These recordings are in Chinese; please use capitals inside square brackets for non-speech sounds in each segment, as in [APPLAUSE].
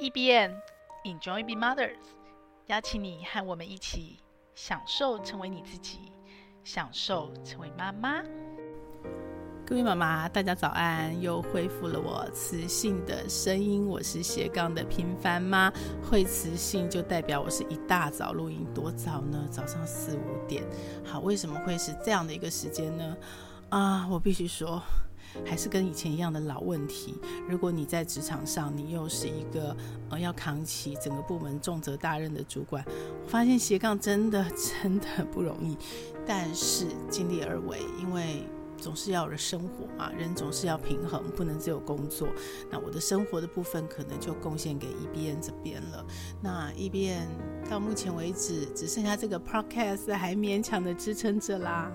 E.B.N. Enjoy Be Mothers，邀请你和我们一起享受成为你自己，享受成为妈妈。各位妈妈，大家早安！又恢复了我磁性的声音，我是斜杠的平凡妈。会磁性就代表我是一大早录音，多早呢？早上四五点。好，为什么会是这样的一个时间呢？啊，我必须说。还是跟以前一样的老问题。如果你在职场上，你又是一个呃要扛起整个部门重责大任的主管，我发现斜杠真的真的不容易，但是尽力而为，因为。总是要有生活嘛，人总是要平衡，不能只有工作。那我的生活的部分可能就贡献给 EBM 这边了。那 EBM 到目前为止只剩下这个 Podcast 还勉强的支撑着啦。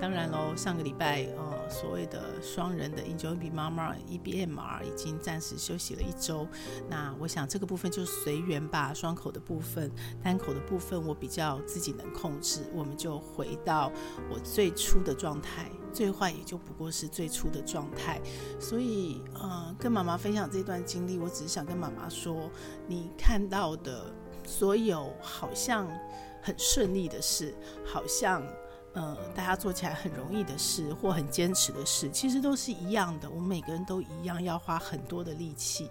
当然喽，上个礼拜呃所谓的双人的 Enjoy Be Mama E B M R 已经暂时休息了一周。那我想这个部分就随缘吧，双口的部分、单口的部分我比较自己能控制，我们就回到我最初的状态。最坏也就不过是最初的状态，所以，呃，跟妈妈分享这段经历，我只是想跟妈妈说，你看到的所有好像很顺利的事，好像，呃，大家做起来很容易的事，或很坚持的事，其实都是一样的。我们每个人都一样，要花很多的力气。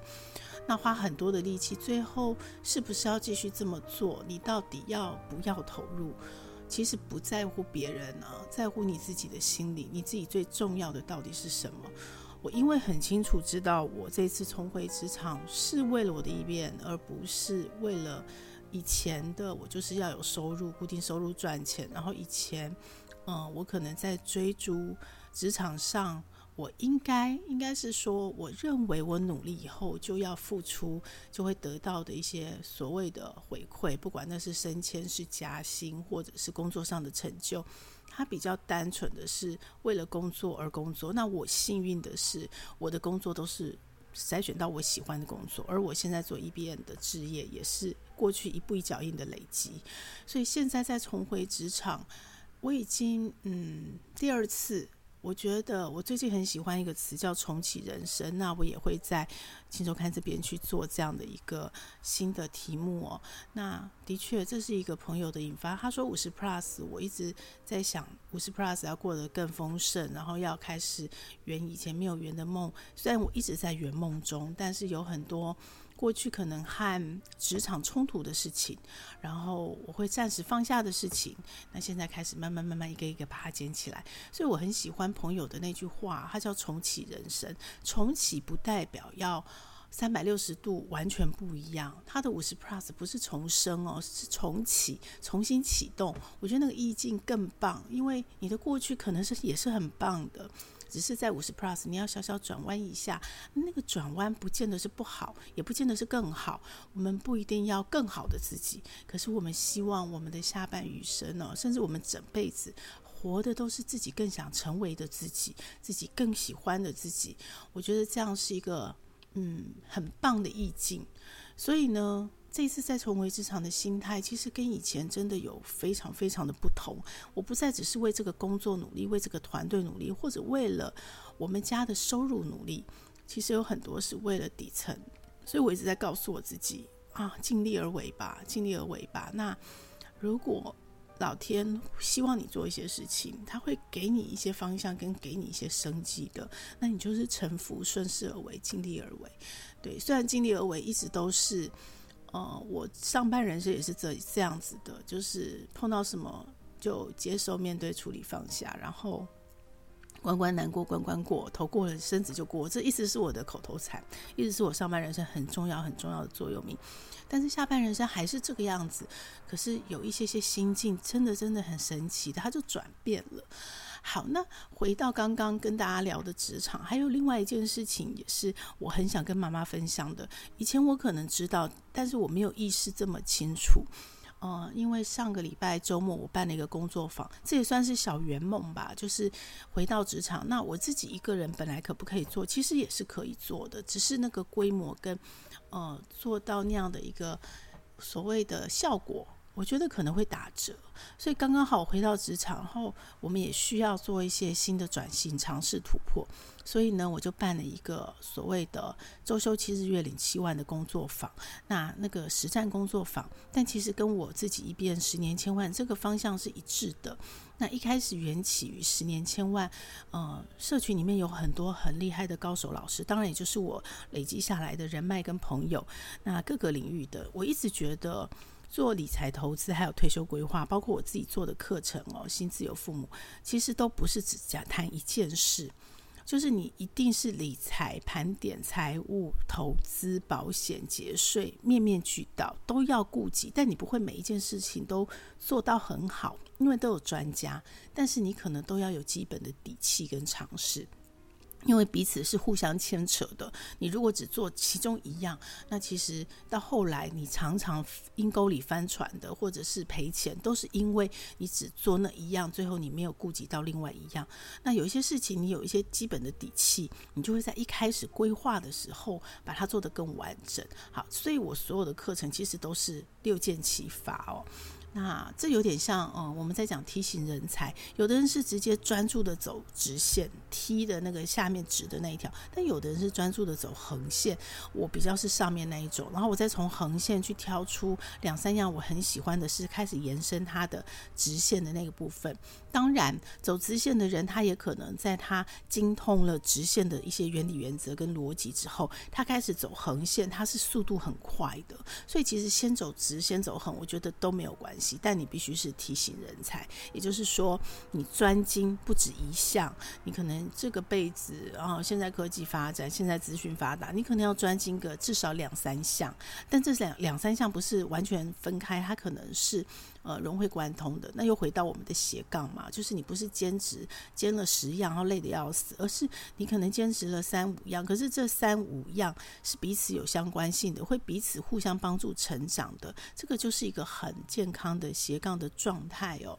那花很多的力气，最后是不是要继续这么做？你到底要不要投入？其实不在乎别人呢、啊，在乎你自己的心里，你自己最重要的到底是什么？我因为很清楚知道，我这次重回职场是为了我的一面而不是为了以前的我就是要有收入、固定收入赚钱。然后以前，嗯，我可能在追逐职场上。我应该应该是说，我认为我努力以后就要付出，就会得到的一些所谓的回馈，不管那是升迁、是加薪，或者是工作上的成就，它比较单纯的是为了工作而工作。那我幸运的是，我的工作都是筛选到我喜欢的工作，而我现在做 EBN 的职业也是过去一步一脚印的累积，所以现在再重回职场，我已经嗯第二次。我觉得我最近很喜欢一个词叫重启人生，那我也会在《镜周刊》这边去做这样的一个新的题目哦。那的确，这是一个朋友的引发。他说五十 plus，我一直在想五十 plus 要过得更丰盛，然后要开始圆以前没有圆的梦。虽然我一直在圆梦中，但是有很多。过去可能和职场冲突的事情，然后我会暂时放下的事情，那现在开始慢慢慢慢一个一个把它捡起来。所以我很喜欢朋友的那句话，它叫重启人生。重启不代表要三百六十度完全不一样，它的五十 plus 不是重生哦，是重启，重新启动。我觉得那个意境更棒，因为你的过去可能是也是很棒的。只是在五十 plus，你要小小转弯一下，那个转弯不见得是不好，也不见得是更好。我们不一定要更好的自己，可是我们希望我们的下半余生呢，甚至我们整辈子活的都是自己更想成为的自己，自己更喜欢的自己。我觉得这样是一个嗯很棒的意境。所以呢。这一次再重回职场的心态，其实跟以前真的有非常非常的不同。我不再只是为这个工作努力，为这个团队努力，或者为了我们家的收入努力。其实有很多是为了底层，所以我一直在告诉我自己啊，尽力而为吧，尽力而为吧。那如果老天希望你做一些事情，他会给你一些方向，跟给你一些生机的，那你就是臣服、顺势而为，尽力而为。对，虽然尽力而为一直都是。呃，我上半人生也是这这样子的，就是碰到什么就接受、面对、处理、放下，然后关关难过关关过，头过了身子就过。这一直是我的口头禅，一直是我上半人生很重要、很重要的座右铭。但是下半人生还是这个样子，可是有一些些心境，真的真的很神奇的，它就转变了。好，那回到刚刚跟大家聊的职场，还有另外一件事情，也是我很想跟妈妈分享的。以前我可能知道，但是我没有意识这么清楚。呃，因为上个礼拜周末我办了一个工作坊，这也算是小圆梦吧。就是回到职场，那我自己一个人本来可不可以做？其实也是可以做的，只是那个规模跟呃做到那样的一个所谓的效果。我觉得可能会打折，所以刚刚好回到职场后，我们也需要做一些新的转型，尝试突破。所以呢，我就办了一个所谓的周休七日月领七万的工作坊。那那个实战工作坊，但其实跟我自己一边十年千万这个方向是一致的。那一开始缘起于十年千万，呃，社群里面有很多很厉害的高手老师，当然也就是我累积下来的人脉跟朋友。那各个领域的，我一直觉得。做理财投资，还有退休规划，包括我自己做的课程哦，新自由父母，其实都不是只讲谈一件事，就是你一定是理财、盘点财务、投资、保险、节税，面面俱到都要顾及。但你不会每一件事情都做到很好，因为都有专家，但是你可能都要有基本的底气跟常识。因为彼此是互相牵扯的，你如果只做其中一样，那其实到后来你常常阴沟里翻船的，或者是赔钱，都是因为你只做那一样，最后你没有顾及到另外一样。那有一些事情，你有一些基本的底气，你就会在一开始规划的时候把它做得更完整。好，所以我所有的课程其实都是六件齐发哦。那这有点像，嗯，我们在讲梯形人才，有的人是直接专注的走直线梯的那个下面直的那一条，但有的人是专注的走横线。我比较是上面那一种，然后我再从横线去挑出两三样我很喜欢的，是开始延伸它的直线的那个部分。当然，走直线的人，他也可能在他精通了直线的一些原理、原则跟逻辑之后，他开始走横线，他是速度很快的。所以，其实先走直，先走横，我觉得都没有关系。但你必须是提醒人才，也就是说，你专精不止一项。你可能这个辈子，然后现在科技发展，现在资讯发达，你可能要专精个至少两三项。但这两两三项不是完全分开，它可能是。呃，融会贯通的，那又回到我们的斜杠嘛，就是你不是兼职兼了十样，然后累得要死，而是你可能兼职了三五样，可是这三五样是彼此有相关性的，会彼此互相帮助成长的，这个就是一个很健康的斜杠的状态哦。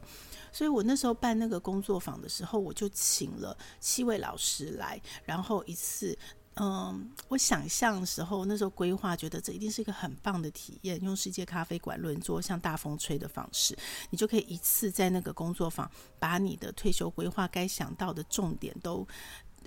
所以我那时候办那个工作坊的时候，我就请了七位老师来，然后一次。嗯，我想象的时候，那时候规划，觉得这一定是一个很棒的体验。用世界咖啡馆轮桌，像大风吹的方式，你就可以一次在那个工作坊，把你的退休规划该想到的重点都。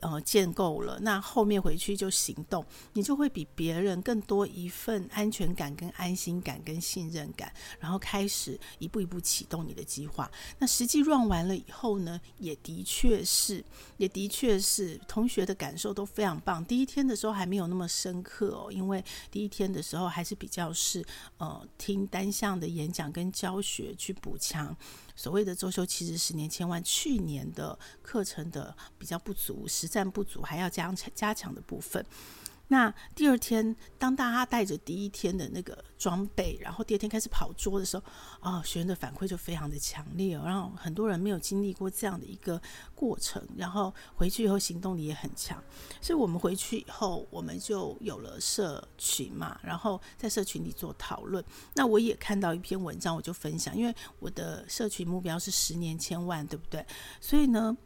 呃，建构了，那后面回去就行动，你就会比别人更多一份安全感、跟安心感、跟信任感，然后开始一步一步启动你的计划。那实际 run 完了以后呢，也的确是，也的确是，同学的感受都非常棒。第一天的时候还没有那么深刻哦，因为第一天的时候还是比较是呃听单向的演讲跟教学去补强。所谓的周休其实十年千万，去年的课程的比较不足，实战不足，还要加强加强的部分。那第二天，当大家带着第一天的那个装备，然后第二天开始跑桌的时候，啊、哦，学员的反馈就非常的强烈。然后很多人没有经历过这样的一个过程，然后回去以后行动力也很强。所以我们回去以后，我们就有了社群嘛，然后在社群里做讨论。那我也看到一篇文章，我就分享，因为我的社群目标是十年千万，对不对？所以呢。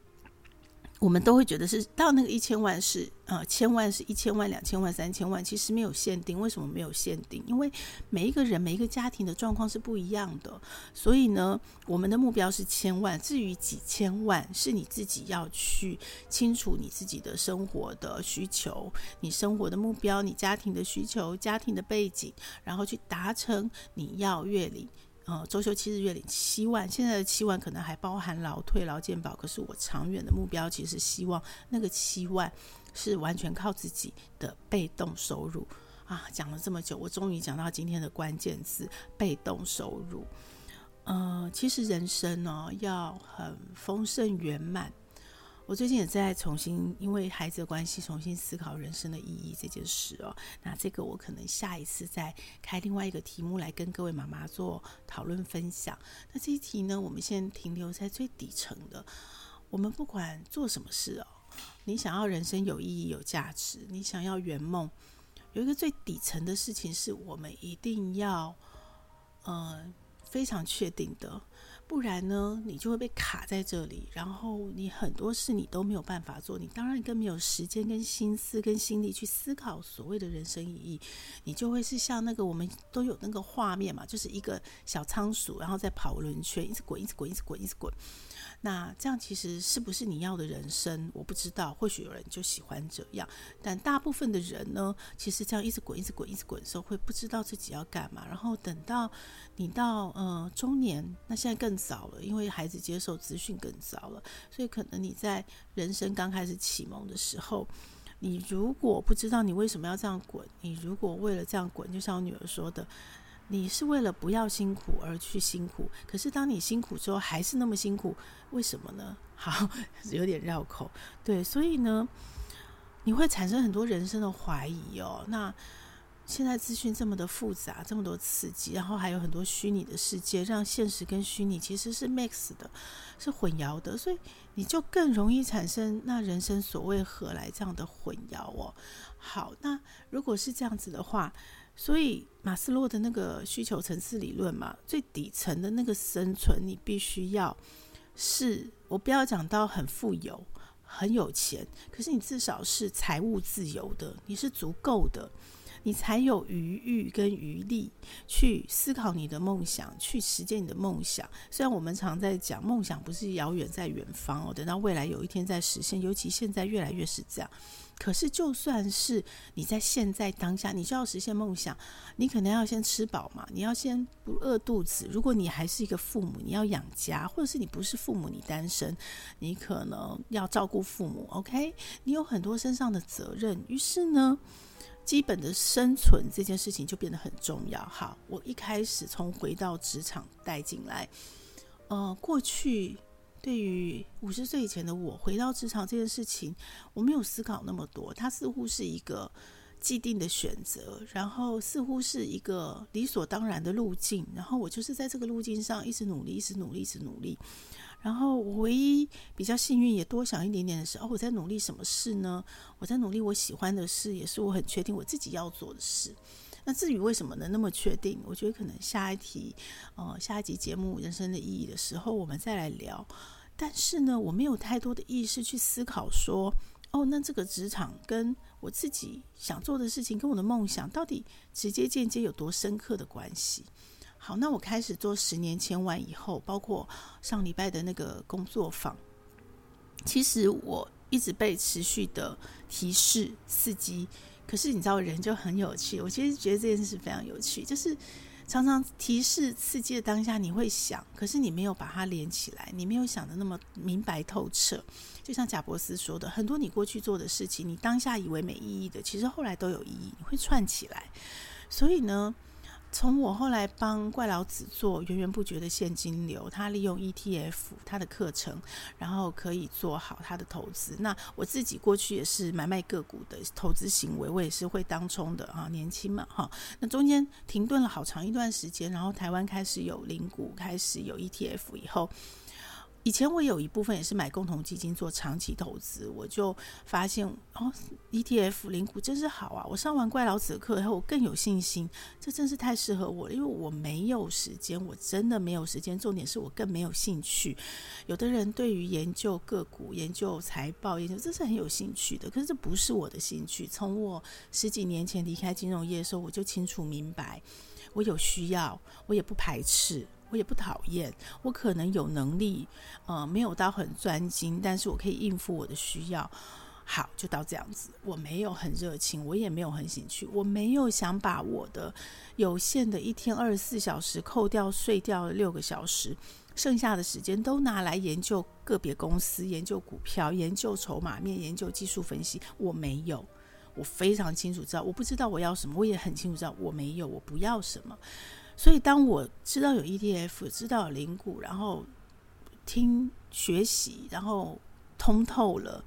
我们都会觉得是到那个一千万是呃千万是一千万两千万三千万，其实没有限定。为什么没有限定？因为每一个人每一个家庭的状况是不一样的。所以呢，我们的目标是千万。至于几千万，是你自己要去清楚你自己的生活的需求、你生活的目标、你家庭的需求、家庭的背景，然后去达成你要月领。呃，周休七日月领七万，现在的七万可能还包含劳退、劳健保，可是我长远的目标其实希望那个七万是完全靠自己的被动收入啊。讲了这么久，我终于讲到今天的关键词：被动收入。呃，其实人生呢，要很丰盛圆满。我最近也在重新因为孩子的关系重新思考人生的意义这件事哦。那这个我可能下一次再开另外一个题目来跟各位妈妈做讨论分享。那这一题呢，我们先停留在最底层的。我们不管做什么事哦，你想要人生有意义、有价值，你想要圆梦，有一个最底层的事情是我们一定要呃非常确定的。不然呢，你就会被卡在这里，然后你很多事你都没有办法做，你当然更没有时间、跟心思、跟心力去思考所谓的人生意义，你就会是像那个我们都有那个画面嘛，就是一个小仓鼠，然后在跑轮圈，一直滚，一直滚，一直滚，一直滚。那这样其实是不是你要的人生？我不知道，或许有人就喜欢这样，但大部分的人呢，其实这样一直滚、一直滚、一直滚的时候，会不知道自己要干嘛。然后等到你到呃中年，那现在更早了，因为孩子接受资讯更早了，所以可能你在人生刚开始启蒙的时候，你如果不知道你为什么要这样滚，你如果为了这样滚，就像我女儿说的。你是为了不要辛苦而去辛苦，可是当你辛苦之后还是那么辛苦，为什么呢？[LAUGHS] 好，有点绕口。对，所以呢，你会产生很多人生的怀疑哦。那现在资讯这么的复杂，这么多刺激，然后还有很多虚拟的世界，让现实跟虚拟其实是 mix 的，是混淆的，所以你就更容易产生那人生所谓何来这样的混淆哦。好，那如果是这样子的话。所以马斯洛的那个需求层次理论嘛，最底层的那个生存，你必须要是，我不要讲到很富有、很有钱，可是你至少是财务自由的，你是足够的，你才有余裕跟余力去思考你的梦想，去实践你的梦想。虽然我们常在讲梦想不是遥远在远方哦，等到未来有一天再实现，尤其现在越来越是这样。可是，就算是你在现在当下，你就要实现梦想，你可能要先吃饱嘛，你要先不饿肚子。如果你还是一个父母，你要养家，或者是你不是父母，你单身，你可能要照顾父母。OK，你有很多身上的责任，于是呢，基本的生存这件事情就变得很重要。好，我一开始从回到职场带进来，呃，过去。对于五十岁以前的我，回到职场这件事情，我没有思考那么多。它似乎是一个既定的选择，然后似乎是一个理所当然的路径。然后我就是在这个路径上一直努力，一直努力，一直努力。然后我唯一比较幸运，也多想一点点的是，哦，我在努力什么事呢？我在努力我喜欢的事，也是我很确定我自己要做的事。那至于为什么能那么确定，我觉得可能下一题，呃，下一集节目《人生的意义》的时候，我们再来聊。但是呢，我没有太多的意识去思考说，哦，那这个职场跟我自己想做的事情，跟我的梦想，到底直接间接有多深刻的关系？好，那我开始做十年千万以后，包括上礼拜的那个工作坊，其实我一直被持续的提示刺激。可是你知道，人就很有趣。我其实觉得这件事非常有趣，就是常常提示刺激的当下，你会想，可是你没有把它连起来，你没有想的那么明白透彻。就像贾伯斯说的，很多你过去做的事情，你当下以为没意义的，其实后来都有意义，你会串起来。所以呢，从我后来帮怪老子做源源不绝的现金流，他利用 ETF 他的课程，然后可以做好他的投资。那我自己过去也是买卖个股的投资行为，我也是会当冲的啊，年轻嘛哈。那中间停顿了好长一段时间，然后台湾开始有零股，开始有 ETF 以后。以前我有一部分也是买共同基金做长期投资，我就发现哦，ETF 零股真是好啊！我上完怪老子的课以后，我更有信心，这真是太适合我了。因为我没有时间，我真的没有时间。重点是我更没有兴趣。有的人对于研究个股、研究财报、研究这是很有兴趣的，可是这不是我的兴趣。从我十几年前离开金融业的时候，我就清楚明白，我有需要，我也不排斥。我也不讨厌，我可能有能力，呃，没有到很专精，但是我可以应付我的需要。好，就到这样子。我没有很热情，我也没有很兴趣，我没有想把我的有限的一天二十四小时扣掉睡掉六个小时，剩下的时间都拿来研究个别公司、研究股票、研究筹码面、研究技术分析。我没有，我非常清楚知道，我不知道我要什么，我也很清楚知道我没有，我不要什么。所以，当我知道有 ETF，知道有零股，然后听学习，然后通透了，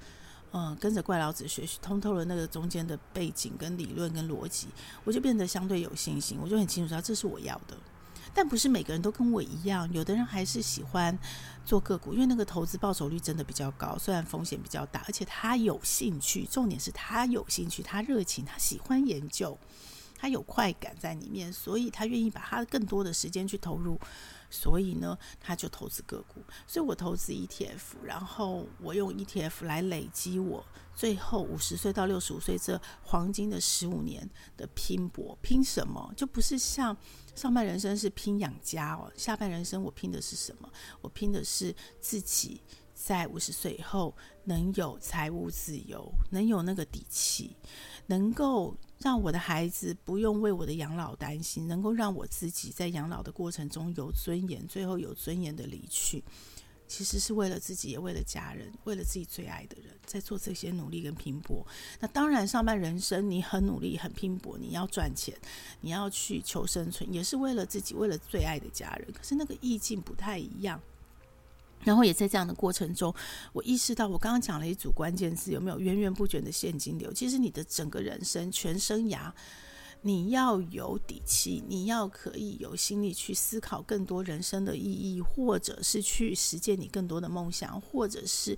嗯，跟着怪老子学习，通透了那个中间的背景、跟理论、跟逻辑，我就变得相对有信心。我就很清楚知道这是我要的，但不是每个人都跟我一样，有的人还是喜欢做个股，因为那个投资报酬率真的比较高，虽然风险比较大，而且他有兴趣。重点是他有兴趣，他热情，他喜欢研究。他有快感在里面，所以他愿意把他更多的时间去投入。所以呢，他就投资个股。所以我投资 ETF，然后我用 ETF 来累积我最后五十岁到六十五岁这黄金的十五年的拼搏。拼什么？就不是像上半人生是拼养家哦，下半人生我拼的是什么？我拼的是自己在五十岁以后能有财务自由，能有那个底气，能够。让我的孩子不用为我的养老担心，能够让我自己在养老的过程中有尊严，最后有尊严的离去，其实是为了自己，也为了家人，为了自己最爱的人，在做这些努力跟拼搏。那当然，上半人生你很努力、很拼搏，你要赚钱，你要去求生存，也是为了自己，为了最爱的家人。可是那个意境不太一样。然后也在这样的过程中，我意识到，我刚刚讲了一组关键字，有没有源源不绝的现金流？其实你的整个人生全生涯，你要有底气，你要可以有心力去思考更多人生的意义，或者是去实践你更多的梦想，或者是，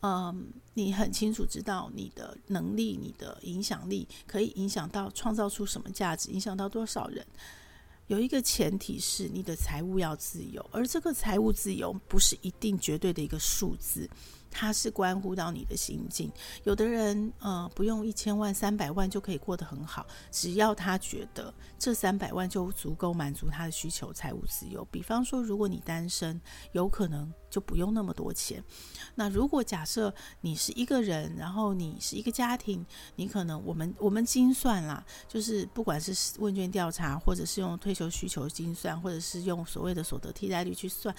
嗯，你很清楚知道你的能力、你的影响力可以影响到创造出什么价值，影响到多少人。有一个前提是你的财务要自由，而这个财务自由不是一定绝对的一个数字。它是关乎到你的心境。有的人，呃，不用一千万、三百万就可以过得很好，只要他觉得这三百万就足够满足他的需求，财务自由。比方说，如果你单身，有可能就不用那么多钱。那如果假设你是一个人，然后你是一个家庭，你可能我们我们精算啦，就是不管是问卷调查，或者是用退休需求精算，或者是用所谓的所得替代率去算。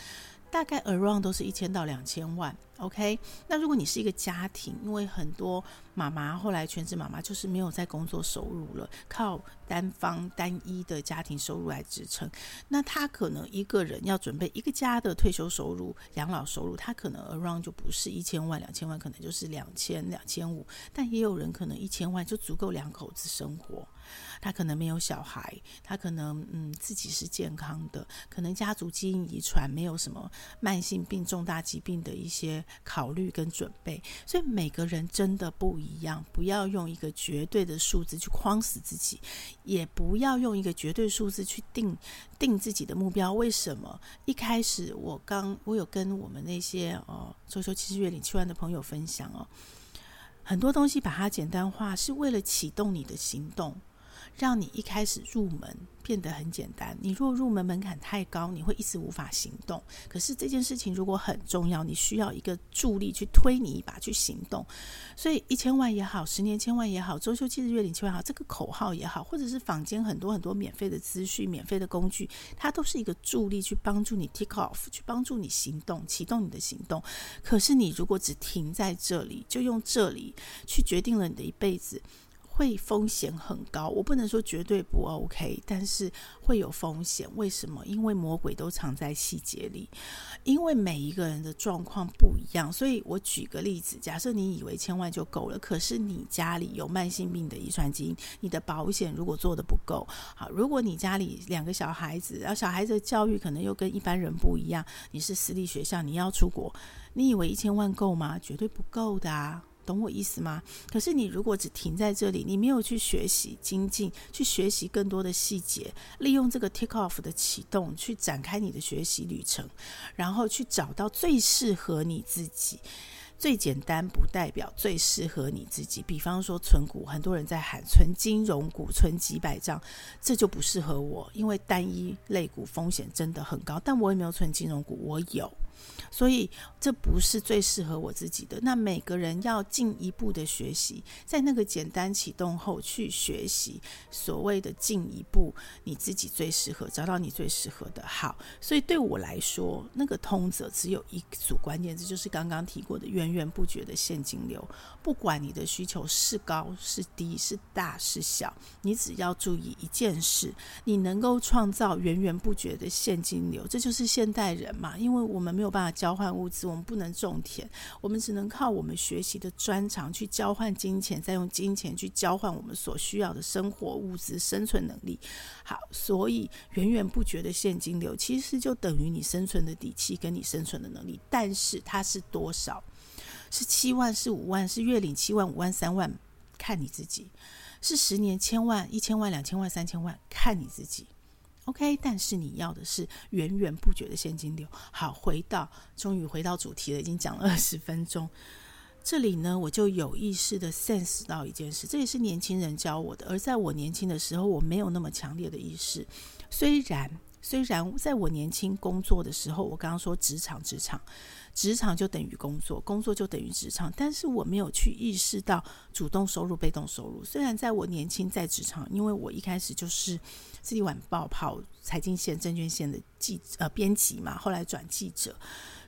大概 around 都是一千到两千万，OK。那如果你是一个家庭，因为很多妈妈后来全职妈妈就是没有在工作收入了，靠单方单一的家庭收入来支撑，那她可能一个人要准备一个家的退休收入、养老收入，她可能 around 就不是一千万、两千万，可能就是两千、两千五。但也有人可能一千万就足够两口子生活。他可能没有小孩，他可能嗯自己是健康的，可能家族基因遗传没有什么慢性病、重大疾病的一些考虑跟准备，所以每个人真的不一样。不要用一个绝对的数字去框死自己，也不要用一个绝对数字去定定自己的目标。为什么？一开始我刚我有跟我们那些哦周休七日月领七万的朋友分享哦，很多东西把它简单化，是为了启动你的行动。让你一开始入门变得很简单。你若入门门槛太高，你会一直无法行动。可是这件事情如果很重要，你需要一个助力去推你一把去行动。所以一千万也好，十年千万也好，周休七日月领千万也好，这个口号也好，或者是坊间很多很多免费的资讯、免费的工具，它都是一个助力去帮助你 take off，去帮助你行动，启动你的行动。可是你如果只停在这里，就用这里去决定了你的一辈子。会风险很高，我不能说绝对不 OK，但是会有风险。为什么？因为魔鬼都藏在细节里，因为每一个人的状况不一样。所以我举个例子，假设你以为千万就够了，可是你家里有慢性病的遗传基因，你的保险如果做得不够好，如果你家里两个小孩子，然后小孩子的教育可能又跟一般人不一样，你是私立学校，你要出国，你以为一千万够吗？绝对不够的啊。懂我意思吗？可是你如果只停在这里，你没有去学习精进，去学习更多的细节，利用这个 take off 的启动去展开你的学习旅程，然后去找到最适合你自己。最简单不代表最适合你自己。比方说存股，很多人在喊存金融股，存几百张，这就不适合我，因为单一类股风险真的很高。但我也没有存金融股，我有。所以这不是最适合我自己的。那每个人要进一步的学习，在那个简单启动后去学习所谓的进一步，你自己最适合，找到你最适合的。好，所以对我来说，那个通则只有一组关键字，就是刚刚提过的源源不绝的现金流。不管你的需求是高是低，是大是小，你只要注意一件事，你能够创造源源不绝的现金流，这就是现代人嘛，因为我们没有办法交换物资，我们不能种田，我们只能靠我们学习的专长去交换金钱，再用金钱去交换我们所需要的生活物资、生存能力。好，所以源源不绝的现金流其实就等于你生存的底气跟你生存的能力，但是它是多少？是七万，是五万，是月领七万、五万、三万，看你自己。是十年千万、一千万、两千万、三千万，看你自己。OK，但是你要的是源源不绝的现金流。好，回到，终于回到主题了，已经讲了 [LAUGHS] 二十分钟。这里呢，我就有意识的 sense 到一件事，这也是年轻人教我的。而在我年轻的时候，我没有那么强烈的意识。虽然，虽然在我年轻工作的时候，我刚刚说职场，职场。职场就等于工作，工作就等于职场，但是我没有去意识到主动收入、被动收入。虽然在我年轻在职场，因为我一开始就是《自立晚报》跑财经线、证券线的记呃编辑嘛，后来转记者，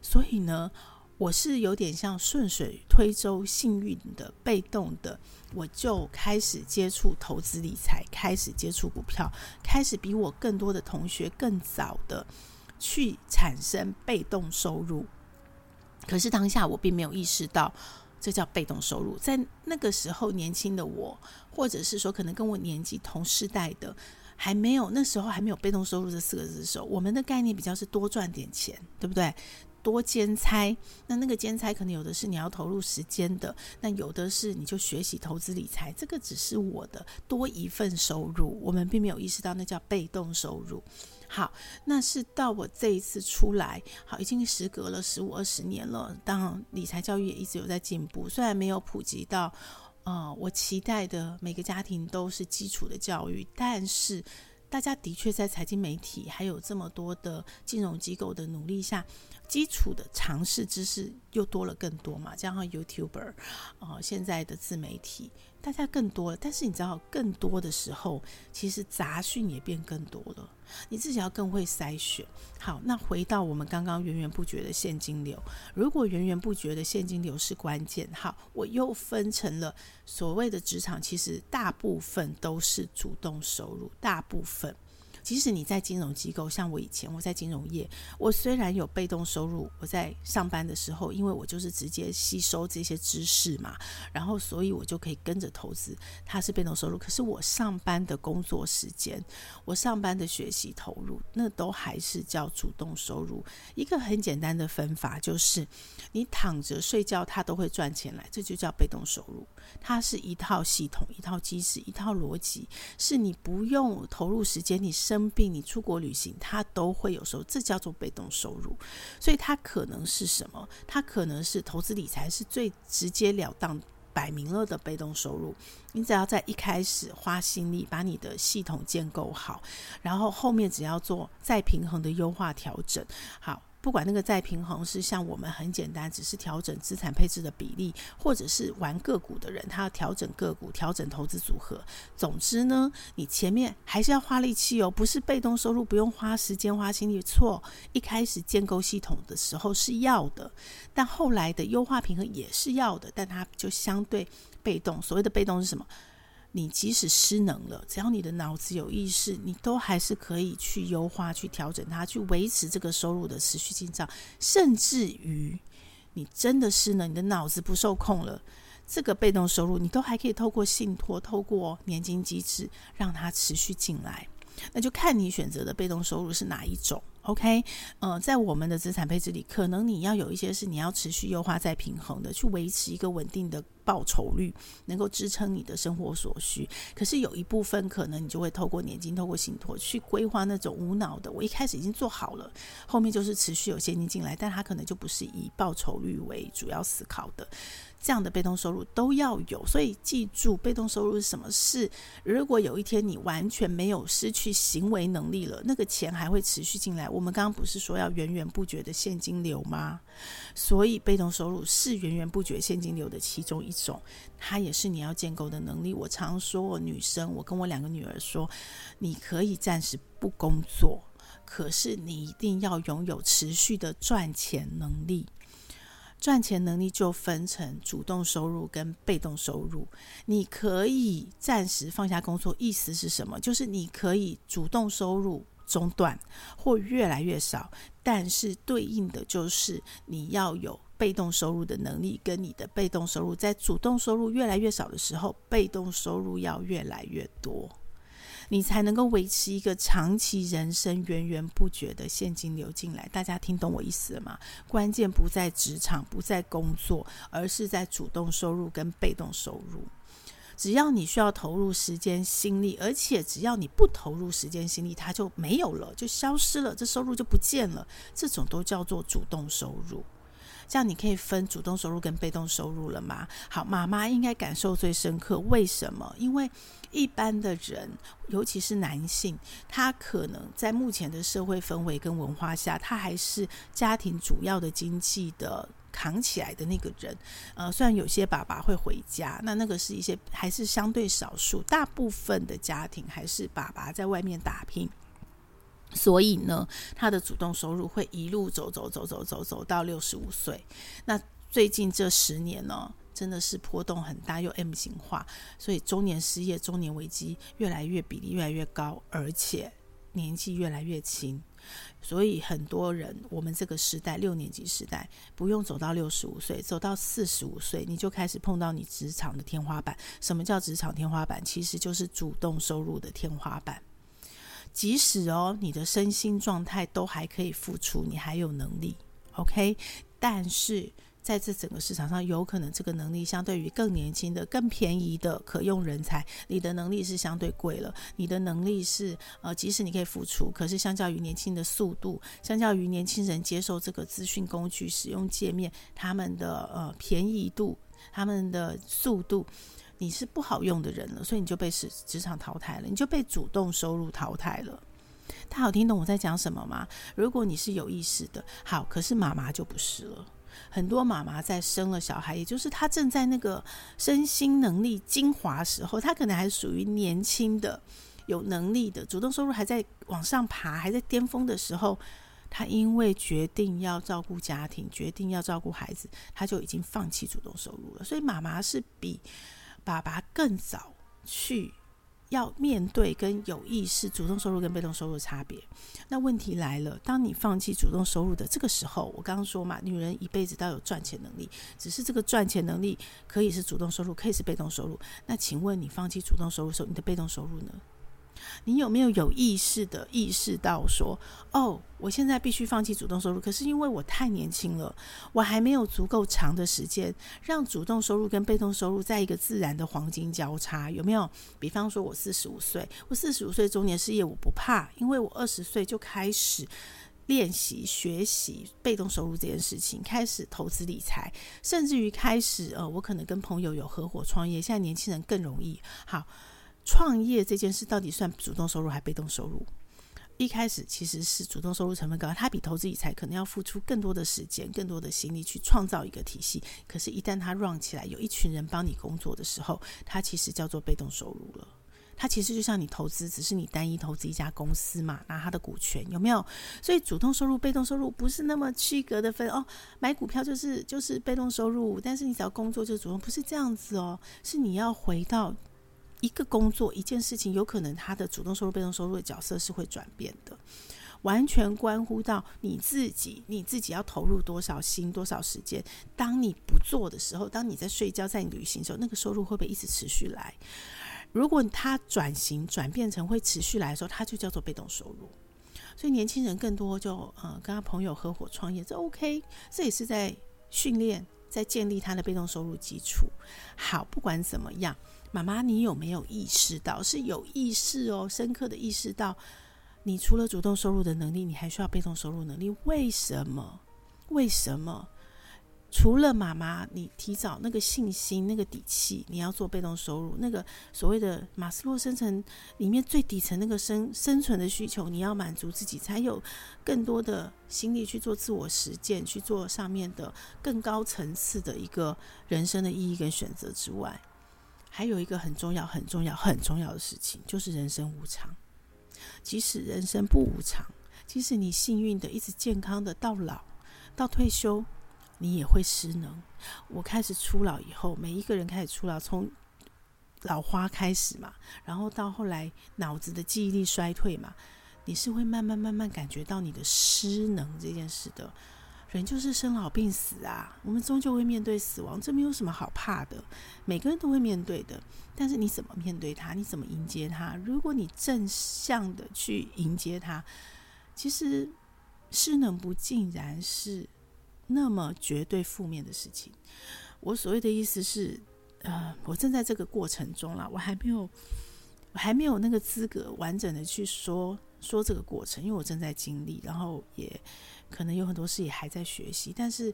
所以呢，我是有点像顺水推舟、幸运的、被动的，我就开始接触投资理财，开始接触股票，开始比我更多的同学更早的去产生被动收入。可是当下我并没有意识到，这叫被动收入。在那个时候，年轻的我，或者是说可能跟我年纪同世代的，还没有那时候还没有被动收入这四个字的时候，我们的概念比较是多赚点钱，对不对？多兼差，那那个兼差可能有的是你要投入时间的，那有的是你就学习投资理财，这个只是我的多一份收入，我们并没有意识到那叫被动收入。好，那是到我这一次出来，好，已经时隔了十五二十年了。当然，理财教育也一直有在进步，虽然没有普及到，呃，我期待的每个家庭都是基础的教育，但是大家的确在财经媒体还有这么多的金融机构的努力下。基础的常识知识又多了更多嘛，加上 YouTuber，呃，现在的自媒体，大家更多了。但是你知道，更多的时候，其实杂讯也变更多了。你自己要更会筛选。好，那回到我们刚刚源源不绝的现金流，如果源源不绝的现金流是关键，好，我又分成了所谓的职场，其实大部分都是主动收入，大部分。即使你在金融机构，像我以前我在金融业，我虽然有被动收入，我在上班的时候，因为我就是直接吸收这些知识嘛，然后所以我就可以跟着投资，它是被动收入。可是我上班的工作时间，我上班的学习投入，那都还是叫主动收入。一个很简单的分法就是，你躺着睡觉，它都会赚钱来，这就叫被动收入。它是一套系统、一套机制、一套逻辑，是你不用投入时间，你生生病、你出国旅行，它都会有收入，这叫做被动收入。所以它可能是什么？它可能是投资理财，是最直截了当、摆明了的被动收入。你只要在一开始花心力把你的系统建构好，然后后面只要做再平衡的优化调整，好。不管那个再平衡是像我们很简单，只是调整资产配置的比例，或者是玩个股的人，他要调整个股、调整投资组合。总之呢，你前面还是要花力气哦，不是被动收入不用花时间花心力。错，一开始建构系统的时候是要的，但后来的优化平衡也是要的，但它就相对被动。所谓的被动是什么？你即使失能了，只要你的脑子有意识，你都还是可以去优化、去调整它，去维持这个收入的持续进账。甚至于你真的失能，你的脑子不受控了，这个被动收入你都还可以透过信托、透过年金机制让它持续进来。那就看你选择的被动收入是哪一种。OK，呃，在我们的资产配置里，可能你要有一些是你要持续优化再平衡的，去维持一个稳定的报酬率，能够支撑你的生活所需。可是有一部分可能你就会透过年金、透过信托去规划那种无脑的，我一开始已经做好了，后面就是持续有现金进来，但它可能就不是以报酬率为主要思考的。这样的被动收入都要有，所以记住，被动收入是什么事？如果有一天你完全没有失去行为能力了，那个钱还会持续进来。我们刚刚不是说要源源不绝的现金流吗？所以被动收入是源源不绝现金流的其中一种，它也是你要建构的能力。我常说，我女生，我跟我两个女儿说，你可以暂时不工作，可是你一定要拥有持续的赚钱能力。赚钱能力就分成主动收入跟被动收入。你可以暂时放下工作，意思是什么？就是你可以主动收入中断或越来越少，但是对应的就是你要有被动收入的能力，跟你的被动收入在主动收入越来越少的时候，被动收入要越来越多。你才能够维持一个长期人生源源不绝的现金流进来。大家听懂我意思了吗？关键不在职场，不在工作，而是在主动收入跟被动收入。只要你需要投入时间心力，而且只要你不投入时间心力，它就没有了，就消失了，这收入就不见了。这种都叫做主动收入。这样你可以分主动收入跟被动收入了吗？好，妈妈应该感受最深刻。为什么？因为一般的人，尤其是男性，他可能在目前的社会氛围跟文化下，他还是家庭主要的经济的扛起来的那个人。呃，虽然有些爸爸会回家，那那个是一些还是相对少数，大部分的家庭还是爸爸在外面打拼。所以呢，他的主动收入会一路走走走走走走到六十五岁。那最近这十年呢，真的是波动很大，又 M 型化，所以中年失业、中年危机越来越比例越来越高，而且年纪越来越轻。所以很多人，我们这个时代六年级时代，不用走到六十五岁，走到四十五岁，你就开始碰到你职场的天花板。什么叫职场天花板？其实就是主动收入的天花板。即使哦，你的身心状态都还可以付出，你还有能力，OK。但是在这整个市场上，有可能这个能力相对于更年轻的、更便宜的可用人才，你的能力是相对贵了。你的能力是呃，即使你可以付出，可是相较于年轻的速度，相较于年轻人接受这个资讯工具、使用界面，他们的呃便宜度、他们的速度。你是不好用的人了，所以你就被职职场淘汰了，你就被主动收入淘汰了。他有听懂我在讲什么吗？如果你是有意识的，好，可是妈妈就不是了。很多妈妈在生了小孩，也就是她正在那个身心能力精华时候，她可能还属于年轻的、有能力的，主动收入还在往上爬，还在巅峰的时候，她因为决定要照顾家庭，决定要照顾孩子，她就已经放弃主动收入了。所以妈妈是比。爸爸更早去要面对跟有意识主动收入跟被动收入差别。那问题来了，当你放弃主动收入的这个时候，我刚刚说嘛，女人一辈子都有赚钱能力，只是这个赚钱能力可以是主动收入，可以是被动收入。那请问你放弃主动收入的时候，你的被动收入呢？你有没有有意识的意识到说，哦，我现在必须放弃主动收入，可是因为我太年轻了，我还没有足够长的时间让主动收入跟被动收入在一个自然的黄金交叉，有没有？比方说我四十五岁，我四十五岁中年失业，我不怕，因为我二十岁就开始练习学习被动收入这件事情，开始投资理财，甚至于开始呃，我可能跟朋友有合伙创业，现在年轻人更容易好。创业这件事到底算主动收入还是被动收入？一开始其实是主动收入成分高，它比投资理财可能要付出更多的时间、更多的心力去创造一个体系。可是，一旦它 run 起来，有一群人帮你工作的时候，它其实叫做被动收入了。它其实就像你投资，只是你单一投资一家公司嘛，拿它的股权有没有？所以，主动收入、被动收入不是那么区隔的分哦。买股票就是就是被动收入，但是你只要工作就是主动，不是这样子哦。是你要回到。一个工作一件事情，有可能他的主动收入、被动收入的角色是会转变的，完全关乎到你自己，你自己要投入多少心、多少时间。当你不做的时候，当你在睡觉、在你旅行的时候，那个收入会不会一直持续来？如果他转型转变成会持续来的时候，它就叫做被动收入。所以年轻人更多就呃跟他朋友合伙创业，这 OK，这也是在训练、在建立他的被动收入基础。好，不管怎么样。妈妈，你有没有意识到？是有意识哦，深刻的意识到，你除了主动收入的能力，你还需要被动收入能力。为什么？为什么？除了妈妈，你提早那个信心、那个底气，你要做被动收入，那个所谓的马斯洛生存里面最底层那个生生存的需求，你要满足自己，才有更多的心力去做自我实践，去做上面的更高层次的一个人生的意义跟选择之外。还有一个很重要、很重要、很重要的事情，就是人生无常。即使人生不无常，即使你幸运的一直健康的到老、到退休，你也会失能。我开始初老以后，每一个人开始初老，从老花开始嘛，然后到后来脑子的记忆力衰退嘛，你是会慢慢慢慢感觉到你的失能这件事的。人就是生老病死啊，我们终究会面对死亡，这没有什么好怕的，每个人都会面对的。但是你怎么面对它？你怎么迎接它？如果你正向的去迎接它，其实失能不尽然是那么绝对负面的事情。我所谓的意思是，呃，我正在这个过程中了，我还没有，我还没有那个资格完整的去说说这个过程，因为我正在经历，然后也可能有很多事也还在学习。但是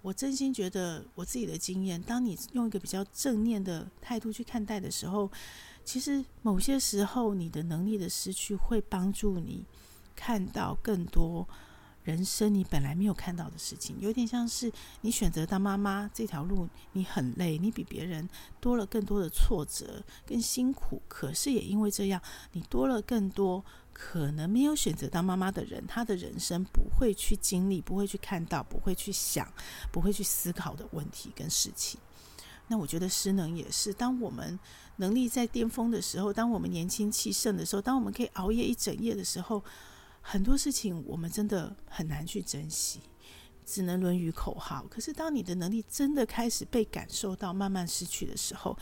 我真心觉得我自己的经验，当你用一个比较正念的态度去看待的时候，其实某些时候你的能力的失去会帮助你看到更多。人生你本来没有看到的事情，有点像是你选择当妈妈这条路，你很累，你比别人多了更多的挫折更辛苦。可是也因为这样，你多了更多可能没有选择当妈妈的人，他的人生不会去经历、不会去看到、不会去想、不会去思考的问题跟事情。那我觉得失能也是，当我们能力在巅峰的时候，当我们年轻气盛的时候，当我们可以熬夜一整夜的时候。很多事情我们真的很难去珍惜，只能沦于口号。可是当你的能力真的开始被感受到慢慢失去的时候，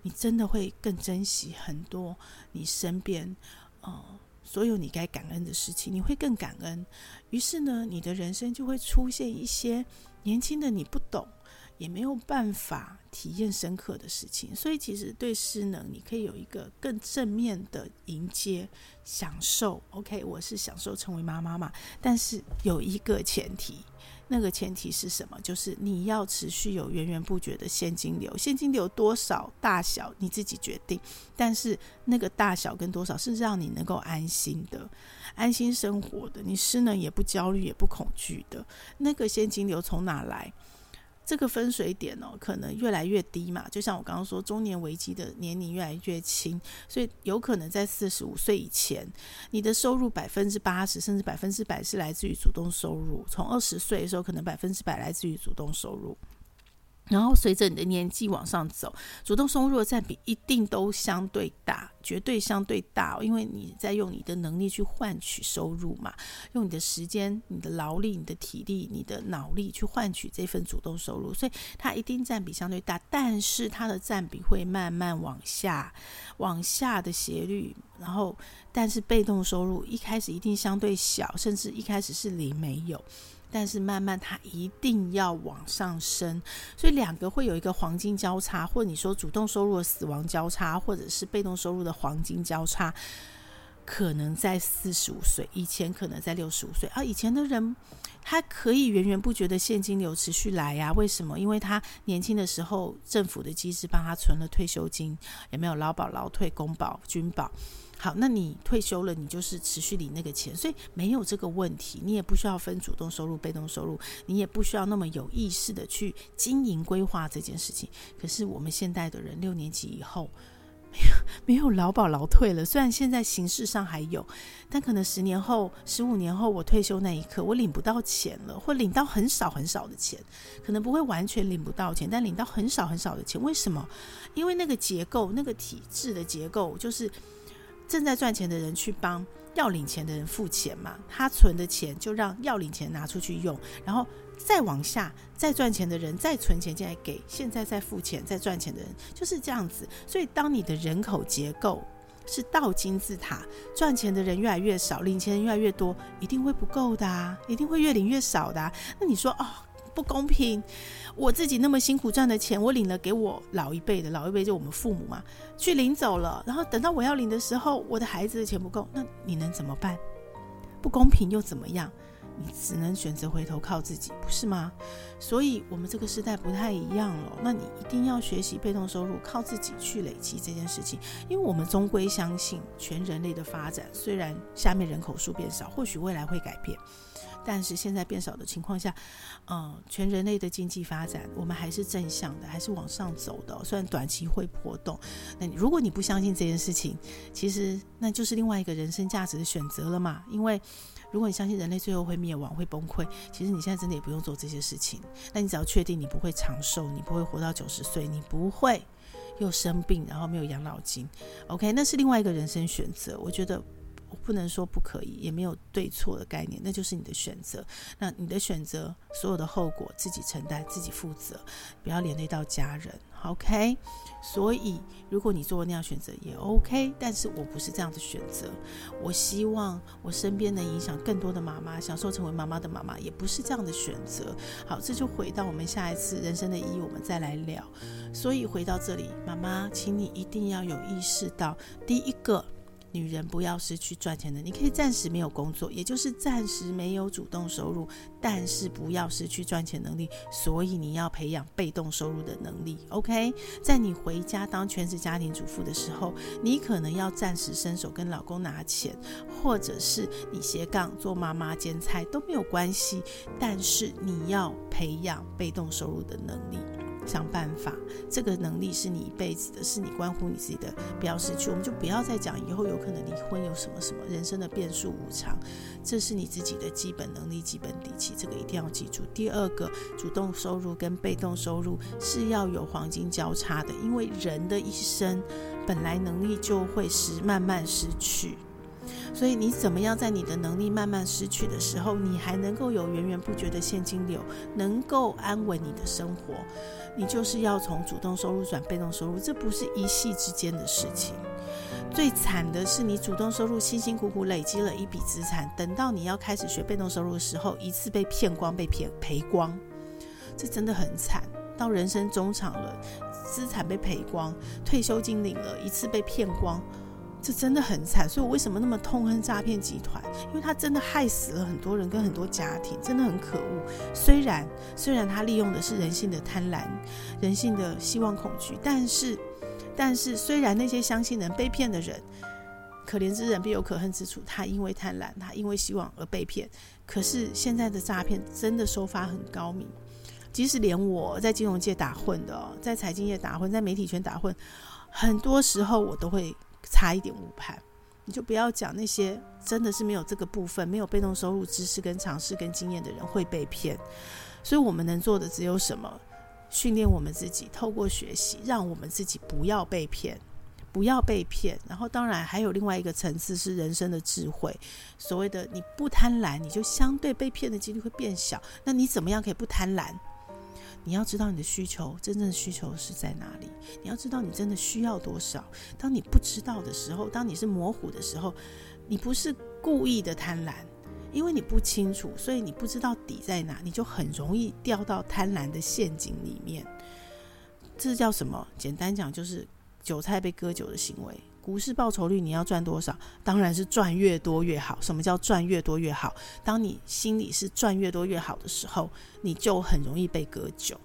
你真的会更珍惜很多你身边，呃，所有你该感恩的事情，你会更感恩。于是呢，你的人生就会出现一些年轻的你不懂。也没有办法体验深刻的事情，所以其实对失能，你可以有一个更正面的迎接、享受。OK，我是享受成为妈妈嘛，但是有一个前提，那个前提是什么？就是你要持续有源源不绝的现金流，现金流多少大小你自己决定，但是那个大小跟多少是让你能够安心的、安心生活的，你失能也不焦虑也不恐惧的，那个现金流从哪来？这个分水点哦，可能越来越低嘛。就像我刚刚说，中年危机的年龄越来越轻，所以有可能在四十五岁以前，你的收入百分之八十甚至百分之百是来自于主动收入。从二十岁的时候，可能百分之百来自于主动收入。然后随着你的年纪往上走，主动收入的占比一定都相对大，绝对相对大，因为你在用你的能力去换取收入嘛，用你的时间、你的劳力、你的体力、你的脑力去换取这份主动收入，所以它一定占比相对大，但是它的占比会慢慢往下，往下的斜率，然后但是被动收入一开始一定相对小，甚至一开始是零没有。但是慢慢它一定要往上升，所以两个会有一个黄金交叉，或你说主动收入的死亡交叉，或者是被动收入的黄金交叉，可能在四十五岁以前，可能在六十五岁啊。以前的人他可以源源不绝的现金流持续来呀、为什么？因为他年轻的时候政府的机制帮他存了退休金，有没有劳保、劳退、公保、军保？好，那你退休了，你就是持续领那个钱，所以没有这个问题，你也不需要分主动收入、被动收入，你也不需要那么有意识的去经营规划这件事情。可是我们现代的人六年级以后没有没有劳保劳退了，虽然现在形式上还有，但可能十年后、十五年后我退休那一刻，我领不到钱了，或领到很少很少的钱，可能不会完全领不到钱，但领到很少很少的钱。为什么？因为那个结构、那个体制的结构就是。正在赚钱的人去帮要领钱的人付钱嘛，他存的钱就让要领钱拿出去用，然后再往下再赚钱的人再存钱进来给现在在付钱在赚钱的人，就是这样子。所以当你的人口结构是倒金字塔，赚钱的人越来越少，领钱人越来越多，一定会不够的啊，一定会越领越少的啊。那你说哦？不公平！我自己那么辛苦赚的钱，我领了给我老一辈的，老一辈就我们父母嘛，去领走了。然后等到我要领的时候，我的孩子的钱不够，那你能怎么办？不公平又怎么样？你只能选择回头靠自己，不是吗？所以，我们这个时代不太一样了。那你一定要学习被动收入，靠自己去累积这件事情。因为我们终归相信，全人类的发展虽然下面人口数变少，或许未来会改变。但是现在变少的情况下，嗯，全人类的经济发展，我们还是正向的，还是往上走的。虽然短期会波动，那如果你不相信这件事情，其实那就是另外一个人生价值的选择了嘛。因为如果你相信人类最后会灭亡、会崩溃，其实你现在真的也不用做这些事情。那你只要确定你不会长寿，你不会活到九十岁，你不会又生病，然后没有养老金，OK，那是另外一个人生选择。我觉得。我不能说不可以，也没有对错的概念，那就是你的选择。那你的选择，所有的后果自己承担，自己负责，不要连累到家人。OK，所以如果你做那样选择也 OK，但是我不是这样的选择。我希望我身边能影响更多的妈妈，享受成为妈妈的妈妈，也不是这样的选择。好，这就回到我们下一次人生的意义，我们再来聊。所以回到这里，妈妈，请你一定要有意识到，第一个。女人不要失去赚钱的，你可以暂时没有工作，也就是暂时没有主动收入，但是不要失去赚钱能力。所以你要培养被动收入的能力。OK，在你回家当全职家庭主妇的时候，你可能要暂时伸手跟老公拿钱，或者是你斜杠做妈妈兼菜都没有关系，但是你要培养被动收入的能力。想办法，这个能力是你一辈子的，是你关乎你自己的，不要失去。我们就不要再讲以后有可能离婚，有什么什么，人生的变数无常，这是你自己的基本能力、基本底气，这个一定要记住。第二个，主动收入跟被动收入是要有黄金交叉的，因为人的一生本来能力就会失，慢慢失去。所以你怎么样在你的能力慢慢失去的时候，你还能够有源源不绝的现金流，能够安稳你的生活？你就是要从主动收入转被动收入，这不是一夕之间的事情。最惨的是，你主动收入辛辛苦苦累积了一笔资产，等到你要开始学被动收入的时候，一次被骗光，被骗赔光，这真的很惨。到人生中场了，资产被赔光，退休金领了一次被骗光。这真的很惨，所以我为什么那么痛恨诈骗集团？因为他真的害死了很多人跟很多家庭，真的很可恶。虽然虽然他利用的是人性的贪婪、人性的希望恐惧，但是但是虽然那些相信人被骗的人，可怜之人必有可恨之处。他因为贪婪，他因为希望而被骗。可是现在的诈骗真的手法很高明，即使连我在金融界打混的，在财经业打混，在媒体圈打混，很多时候我都会。差一点误判，你就不要讲那些真的是没有这个部分、没有被动收入知识跟尝试跟经验的人会被骗。所以我们能做的只有什么？训练我们自己，透过学习，让我们自己不要被骗，不要被骗。然后当然还有另外一个层次是人生的智慧。所谓的你不贪婪，你就相对被骗的几率会变小。那你怎么样可以不贪婪？你要知道你的需求，真正的需求是在哪里？你要知道你真的需要多少。当你不知道的时候，当你是模糊的时候，你不是故意的贪婪，因为你不清楚，所以你不知道底在哪，你就很容易掉到贪婪的陷阱里面。这叫什么？简单讲就是韭菜被割韭的行为。股市报酬率你要赚多少？当然是赚越多越好。什么叫赚越多越好？当你心里是赚越多越好的时候，你就很容易被割韭，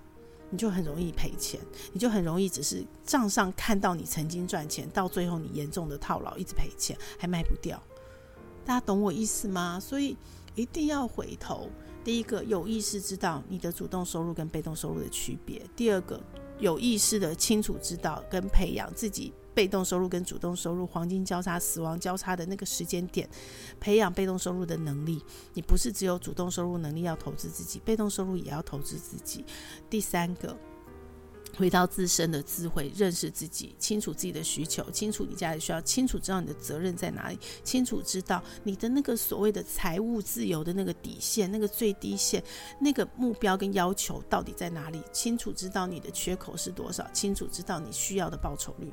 你就很容易赔钱，你就很容易只是账上看到你曾经赚钱，到最后你严重的套牢，一直赔钱还卖不掉。大家懂我意思吗？所以一定要回头。第一个有意识知道你的主动收入跟被动收入的区别。第二个有意识的清楚知道跟培养自己。被动收入跟主动收入黄金交叉、死亡交叉的那个时间点，培养被动收入的能力。你不是只有主动收入能力要投资自己，被动收入也要投资自己。第三个，回到自身的智慧，认识自己，清楚自己的需求，清楚你家里需要，清楚知道你的责任在哪里，清楚知道你的那个所谓的财务自由的那个底线、那个最低线、那个目标跟要求到底在哪里，清楚知道你的缺口是多少，清楚知道你需要的报酬率。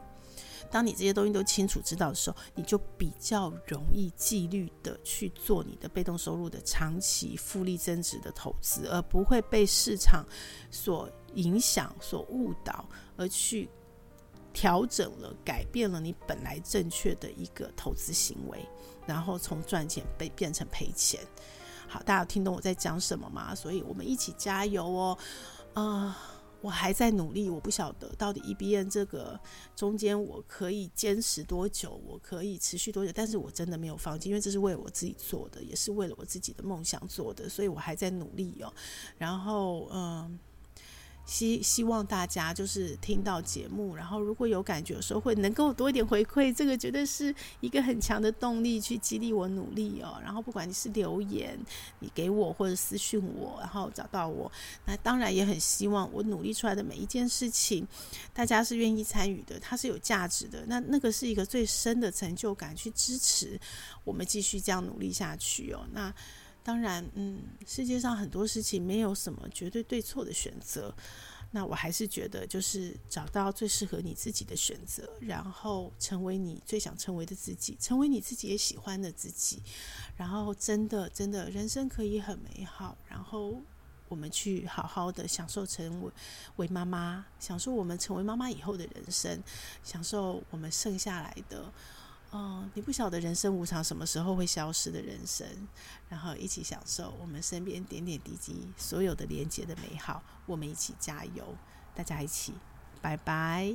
当你这些东西都清楚知道的时候，你就比较容易纪律的去做你的被动收入的长期复利增值的投资，而不会被市场所影响、所误导，而去调整了、改变了你本来正确的一个投资行为，然后从赚钱被变成赔钱。好，大家有听懂我在讲什么吗？所以我们一起加油哦！啊、我还在努力，我不晓得到底 EBN 这个中间我可以坚持多久，我可以持续多久，但是我真的没有放弃，因为这是为我自己做的，也是为了我自己的梦想做的，所以我还在努力哦。然后，嗯，希希望大家就是听到节目，然后如果有感觉的时候，会能够多一点回馈，这个绝对是一个很强的动力，去激励我努力哦。然后不管你是留言，你给我或者私讯我，然后找到我，那当然也很希望我努力出来的每一件事情，大家是愿意参与的，它是有价值的。那那个是一个最深的成就感，去支持我们继续这样努力下去哦。那。当然，嗯，世界上很多事情没有什么绝对对错的选择。那我还是觉得，就是找到最适合你自己的选择，然后成为你最想成为的自己，成为你自己也喜欢的自己。然后，真的，真的，人生可以很美好。然后，我们去好好的享受成为为妈妈，享受我们成为妈妈以后的人生，享受我们剩下来的。哦，你不晓得人生无常，什么时候会消失的人生，然后一起享受我们身边点点滴滴所有的连接的美好，我们一起加油，大家一起，拜拜。